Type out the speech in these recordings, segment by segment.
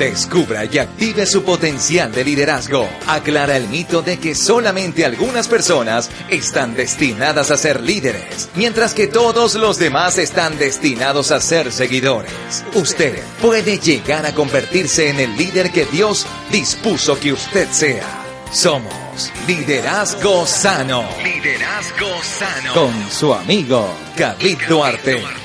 Descubra y active su potencial de liderazgo. Aclara el mito de que solamente algunas personas están destinadas a ser líderes, mientras que todos los demás están destinados a ser seguidores. Usted puede llegar a convertirse en el líder que Dios dispuso que usted sea. Somos Liderazgo Sano. Liderazgo Sano. Con su amigo David Duarte.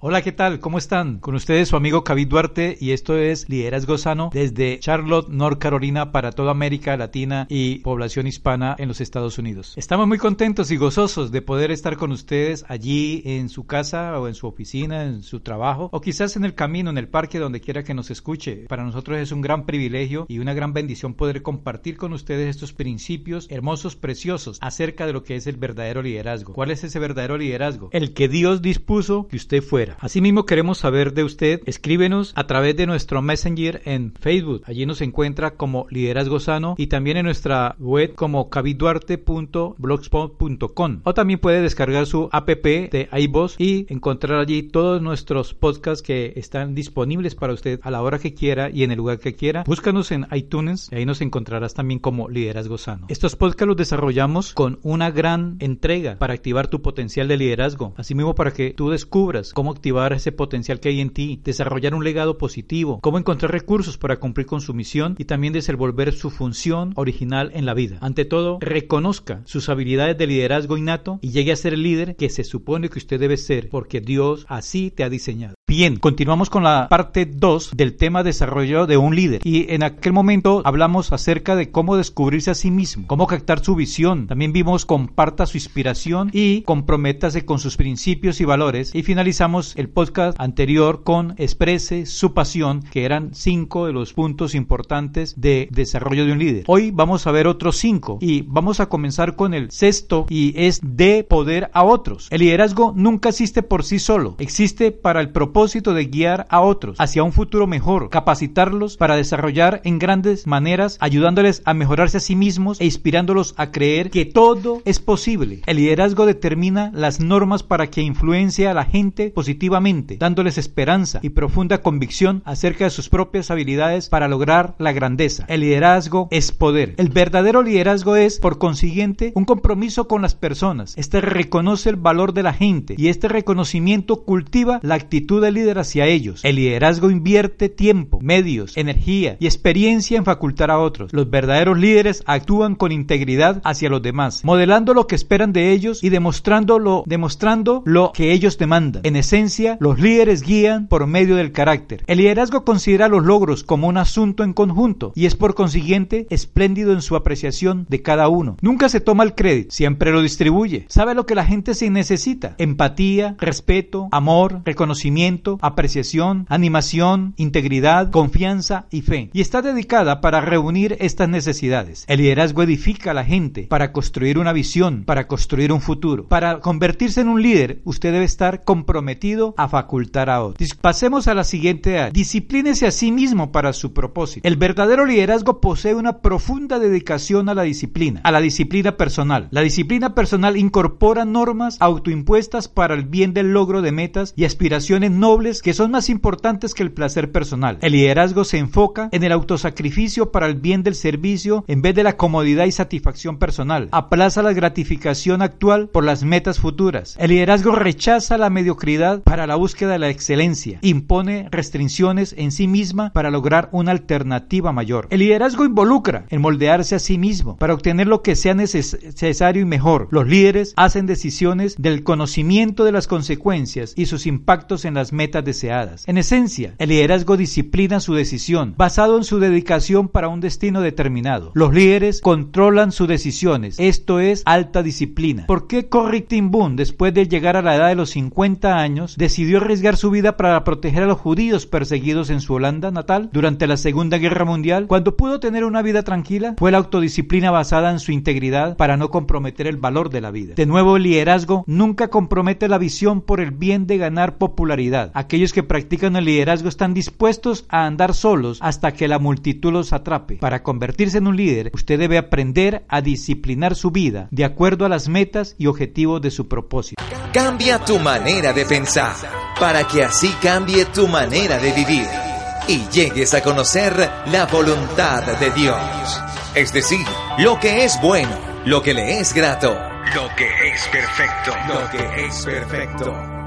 Hola, ¿qué tal? ¿Cómo están? Con ustedes su amigo David Duarte y esto es Liderazgo Sano desde Charlotte, North Carolina para toda América Latina y población hispana en los Estados Unidos. Estamos muy contentos y gozosos de poder estar con ustedes allí en su casa o en su oficina, en su trabajo o quizás en el camino, en el parque, donde quiera que nos escuche. Para nosotros es un gran privilegio y una gran bendición poder compartir con ustedes estos principios hermosos, preciosos acerca de lo que es el verdadero liderazgo. ¿Cuál es ese verdadero liderazgo? El que Dios dispuso que usted fuera. Asimismo, queremos saber de usted. Escríbenos a través de nuestro Messenger en Facebook. Allí nos encuentra como Liderazgo Sano y también en nuestra web como caviduarte.blogspot.com. O también puede descargar su app de iVoox y encontrar allí todos nuestros podcasts que están disponibles para usted a la hora que quiera y en el lugar que quiera. Búscanos en iTunes y ahí nos encontrarás también como Liderazgo Sano. Estos podcasts los desarrollamos con una gran entrega para activar tu potencial de liderazgo. Asimismo, para que tú descubras cómo activar ese potencial que hay en ti, desarrollar un legado positivo, cómo encontrar recursos para cumplir con su misión y también desenvolver su función original en la vida. Ante todo, reconozca sus habilidades de liderazgo innato y llegue a ser el líder que se supone que usted debe ser, porque Dios así te ha diseñado. Bien, continuamos con la parte 2 del tema desarrollo de un líder. Y en aquel momento hablamos acerca de cómo descubrirse a sí mismo, cómo captar su visión. También vimos comparta su inspiración y comprométase con sus principios y valores. Y finalizamos el podcast anterior con exprese su pasión, que eran cinco de los puntos importantes de desarrollo de un líder. Hoy vamos a ver otros cinco y vamos a comenzar con el sexto y es de poder a otros. El liderazgo nunca existe por sí solo, existe para el propósito de guiar a otros hacia un futuro mejor, capacitarlos para desarrollar en grandes maneras, ayudándoles a mejorarse a sí mismos e inspirándolos a creer que todo es posible. El liderazgo determina las normas para que influencie a la gente positivamente, dándoles esperanza y profunda convicción acerca de sus propias habilidades para lograr la grandeza. El liderazgo es poder. El verdadero liderazgo es, por consiguiente, un compromiso con las personas. Este reconoce el valor de la gente y este reconocimiento cultiva la actitud de líder hacia ellos. El liderazgo invierte tiempo, medios, energía y experiencia en facultar a otros. Los verdaderos líderes actúan con integridad hacia los demás, modelando lo que esperan de ellos y demostrando lo, demostrando lo que ellos demandan. En esencia, los líderes guían por medio del carácter. El liderazgo considera los logros como un asunto en conjunto y es por consiguiente espléndido en su apreciación de cada uno. Nunca se toma el crédito, siempre lo distribuye. Sabe lo que la gente se necesita. Empatía, respeto, amor, reconocimiento, apreciación, animación, integridad, confianza y fe. Y está dedicada para reunir estas necesidades. El liderazgo edifica a la gente para construir una visión, para construir un futuro. Para convertirse en un líder, usted debe estar comprometido a facultar a otros. Pasemos a la siguiente. Disciplínese a sí mismo para su propósito. El verdadero liderazgo posee una profunda dedicación a la disciplina, a la disciplina personal. La disciplina personal incorpora normas autoimpuestas para el bien del logro de metas y aspiraciones no que son más importantes que el placer personal. El liderazgo se enfoca en el autosacrificio para el bien del servicio en vez de la comodidad y satisfacción personal. Aplaza la gratificación actual por las metas futuras. El liderazgo rechaza la mediocridad para la búsqueda de la excelencia. Impone restricciones en sí misma para lograr una alternativa mayor. El liderazgo involucra en moldearse a sí mismo para obtener lo que sea necesario y mejor. Los líderes hacen decisiones del conocimiento de las consecuencias y sus impactos en las metas deseadas. En esencia, el liderazgo disciplina su decisión, basado en su dedicación para un destino determinado. Los líderes controlan sus decisiones, esto es alta disciplina. ¿Por qué Corrie ten después de llegar a la edad de los 50 años, decidió arriesgar su vida para proteger a los judíos perseguidos en su Holanda natal durante la Segunda Guerra Mundial? Cuando pudo tener una vida tranquila, fue la autodisciplina basada en su integridad para no comprometer el valor de la vida. De nuevo, el liderazgo nunca compromete la visión por el bien de ganar popularidad Aquellos que practican el liderazgo están dispuestos a andar solos hasta que la multitud los atrape. Para convertirse en un líder, usted debe aprender a disciplinar su vida de acuerdo a las metas y objetivos de su propósito. Cambia tu manera de pensar para que así cambie tu manera de vivir y llegues a conocer la voluntad de Dios. Es decir, lo que es bueno, lo que le es grato, lo que es perfecto, lo que es perfecto.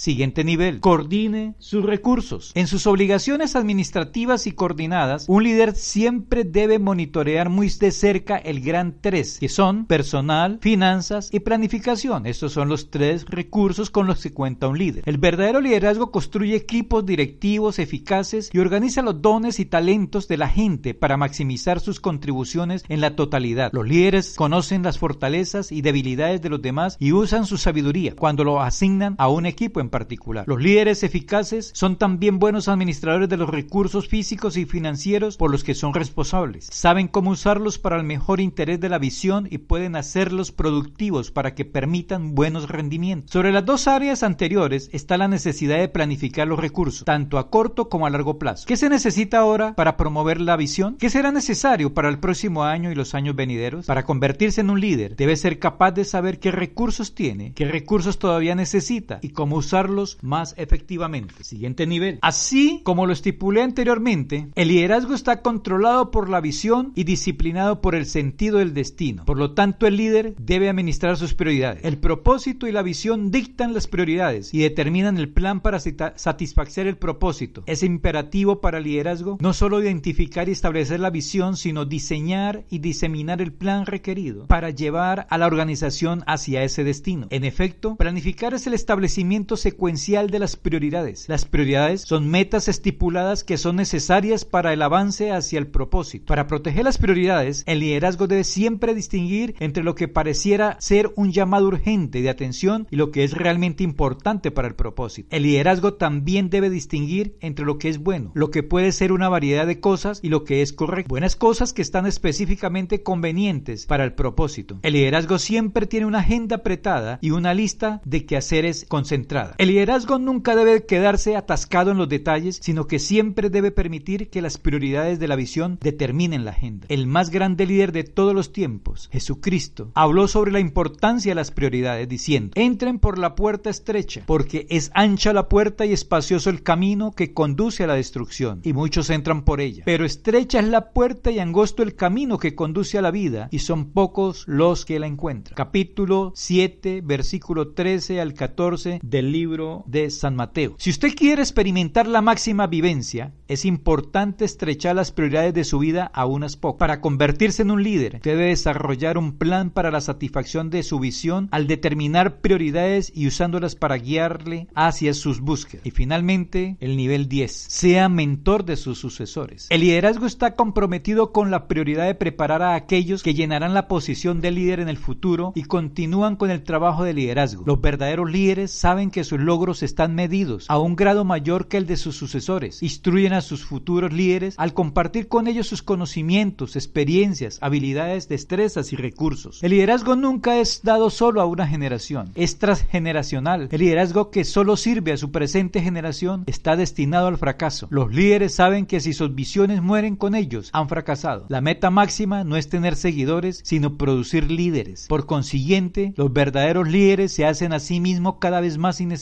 Siguiente nivel, coordine sus recursos. En sus obligaciones administrativas y coordinadas, un líder siempre debe monitorear muy de cerca el gran tres, que son personal, finanzas y planificación. Estos son los tres recursos con los que cuenta un líder. El verdadero liderazgo construye equipos directivos eficaces y organiza los dones y talentos de la gente para maximizar sus contribuciones en la totalidad. Los líderes conocen las fortalezas y debilidades de los demás y usan su sabiduría cuando lo asignan a un equipo en particular. Los líderes eficaces son también buenos administradores de los recursos físicos y financieros por los que son responsables. Saben cómo usarlos para el mejor interés de la visión y pueden hacerlos productivos para que permitan buenos rendimientos. Sobre las dos áreas anteriores está la necesidad de planificar los recursos, tanto a corto como a largo plazo. ¿Qué se necesita ahora para promover la visión? ¿Qué será necesario para el próximo año y los años venideros? Para convertirse en un líder, debe ser capaz de saber qué recursos tiene, qué recursos todavía necesita y cómo usar más efectivamente. Siguiente nivel. Así como lo estipulé anteriormente, el liderazgo está controlado por la visión y disciplinado por el sentido del destino. Por lo tanto, el líder debe administrar sus prioridades. El propósito y la visión dictan las prioridades y determinan el plan para satisfacer el propósito. Es imperativo para el liderazgo no solo identificar y establecer la visión, sino diseñar y diseminar el plan requerido para llevar a la organización hacia ese destino. En efecto, planificar es el establecimiento secuencial de las prioridades. Las prioridades son metas estipuladas que son necesarias para el avance hacia el propósito. Para proteger las prioridades, el liderazgo debe siempre distinguir entre lo que pareciera ser un llamado urgente de atención y lo que es realmente importante para el propósito. El liderazgo también debe distinguir entre lo que es bueno, lo que puede ser una variedad de cosas y lo que es correcto. Buenas cosas que están específicamente convenientes para el propósito. El liderazgo siempre tiene una agenda apretada y una lista de quehaceres El liderazgo nunca debe quedarse atascado en los detalles, sino que siempre debe permitir que las prioridades de la visión determinen la agenda. El más grande líder de todos los tiempos, Jesucristo, habló sobre la importancia de las prioridades diciendo, entren por la puerta estrecha, porque es ancha la puerta y espacioso el camino que conduce a la destrucción, y muchos entran por ella. Pero estrecha es la puerta y angosto el camino que conduce a la vida, y son pocos los que la encuentran. Capítulo 7, versículo 13 al 14 del libro de San Mateo. Si usted quiere experimentar la máxima vivencia, es importante estrechar las prioridades de su vida a unas pocas. Para convertirse en un líder, debe desarrollar un plan para la satisfacción de su visión al determinar prioridades y usándolas para guiarle hacia sus búsquedas. Y finalmente, el nivel 10. Sea mentor de sus sucesores. El liderazgo está comprometido con la prioridad de preparar a aquellos que llenarán la posición de líder en el futuro y continúan con el trabajo de liderazgo. Los verdaderos líderes saben que su logros están medidos a un grado mayor que el de sus sucesores. Instruyen a sus futuros líderes al compartir con ellos sus conocimientos, experiencias, habilidades, destrezas y recursos. El liderazgo nunca es dado solo a una generación, es transgeneracional. El liderazgo que solo sirve a su presente generación está destinado al fracaso. Los líderes saben que si sus visiones mueren con ellos, han fracasado. La meta máxima no es tener seguidores, sino producir líderes. Por consiguiente, los verdaderos líderes se hacen a sí mismos cada vez más innecesarios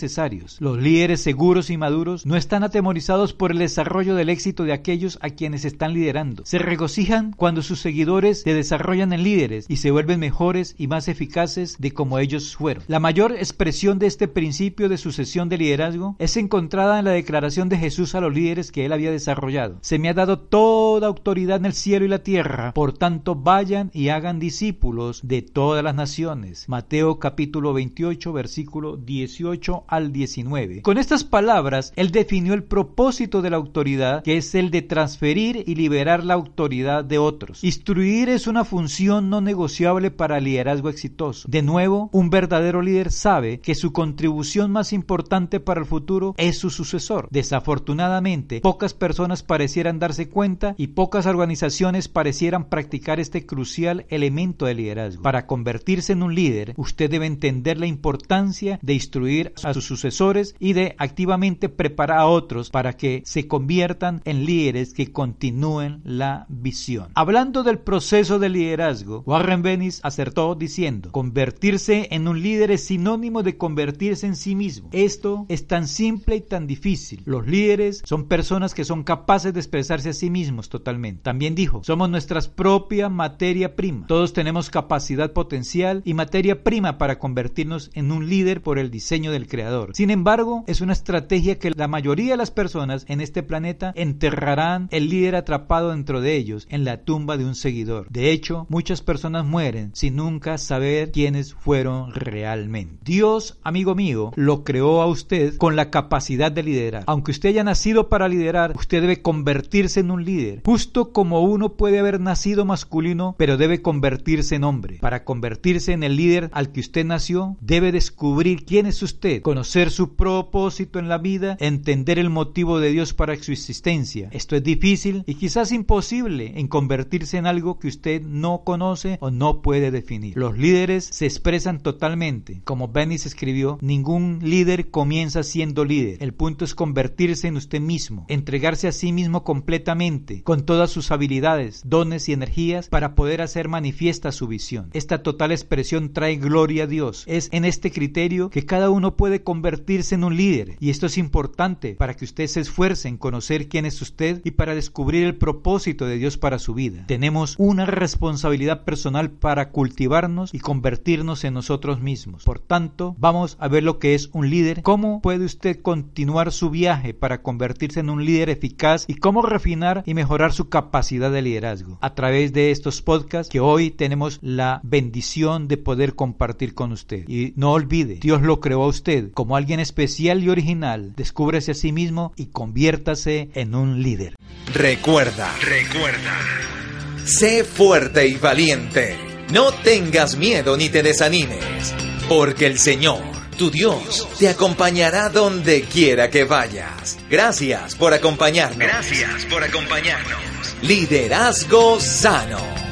los líderes seguros y maduros no están atemorizados por el desarrollo del éxito de aquellos a quienes están liderando. Se regocijan cuando sus seguidores se desarrollan en líderes y se vuelven mejores y más eficaces de como ellos fueron. La mayor expresión de este principio de sucesión de liderazgo es encontrada en la declaración de Jesús a los líderes que él había desarrollado. Se me ha dado toda autoridad en el cielo y la tierra, por tanto vayan y hagan discípulos de todas las naciones. Mateo capítulo 28 versículo 18 al 19. Con estas palabras, él definió el propósito de la autoridad, que es el de transferir y liberar la autoridad de otros. Instruir es una función no negociable para el liderazgo exitoso. De nuevo, un verdadero líder sabe que su contribución más importante para el futuro es su sucesor. Desafortunadamente, pocas personas parecieran darse cuenta y pocas organizaciones parecieran practicar este crucial elemento de liderazgo. Para convertirse en un líder, usted debe entender la importancia de instruir a sus sucesores y de activamente preparar a otros para que se conviertan en líderes que continúen la visión. Hablando del proceso de liderazgo, Warren Bennis acertó diciendo, convertirse en un líder es sinónimo de convertirse en sí mismo. Esto es tan simple y tan difícil. Los líderes son personas que son capaces de expresarse a sí mismos totalmente. También dijo, somos nuestra propia materia prima. Todos tenemos capacidad potencial y materia prima para convertirnos en un líder por el diseño del Sin embargo, es una estrategia que la mayoría de las personas en este planeta enterrarán el líder atrapado dentro de ellos en la tumba de un seguidor. De hecho, muchas personas mueren sin nunca saber quiénes fueron realmente. Dios, amigo mío, lo creó a usted con la capacidad de liderar. Aunque usted haya nacido para liderar, usted debe convertirse en un líder. Justo como uno puede haber nacido masculino, pero debe convertirse en hombre. Para convertirse en el líder al que usted nació, debe descubrir quién es usted, conocer su propósito en la vida, entender el motivo de Dios para su existencia. Esto es difícil y quizás imposible en convertirse en algo que usted no conoce o no puede definir. Los líderes se expresan totalmente. Como Bennis escribió, ningún líder comienza siendo líder. El punto es convertirse en usted mismo, entregarse a sí mismo completamente, con todas sus habilidades, dones y energías para poder hacer manifiesta su visión. Esta total expresión trae gloria a Dios. Es en este criterio que cada uno puede convertirse en un líder y esto es importante para que usted se esfuerce en conocer quién es usted y para descubrir el propósito de Dios para su vida. Tenemos una responsabilidad personal para cultivarnos y convertirnos en nosotros mismos. Por tanto, vamos a ver lo que es un líder, cómo puede usted continuar su viaje para convertirse en un líder eficaz y cómo refinar y mejorar su capacidad de liderazgo a través de estos podcasts que hoy tenemos la bendición de poder compartir con usted. Y no olvide, Dios lo creó a usted como alguien especial y original. Descúbrese a sí mismo y conviértase en un líder. Recuerda, recuerda. Sé fuerte y valiente. No tengas miedo ni te desanimes, porque el Señor, tu Dios, te acompañará donde quiera que vayas. Gracias por acompañarnos. Gracias por acompañarnos. Liderazgo sano.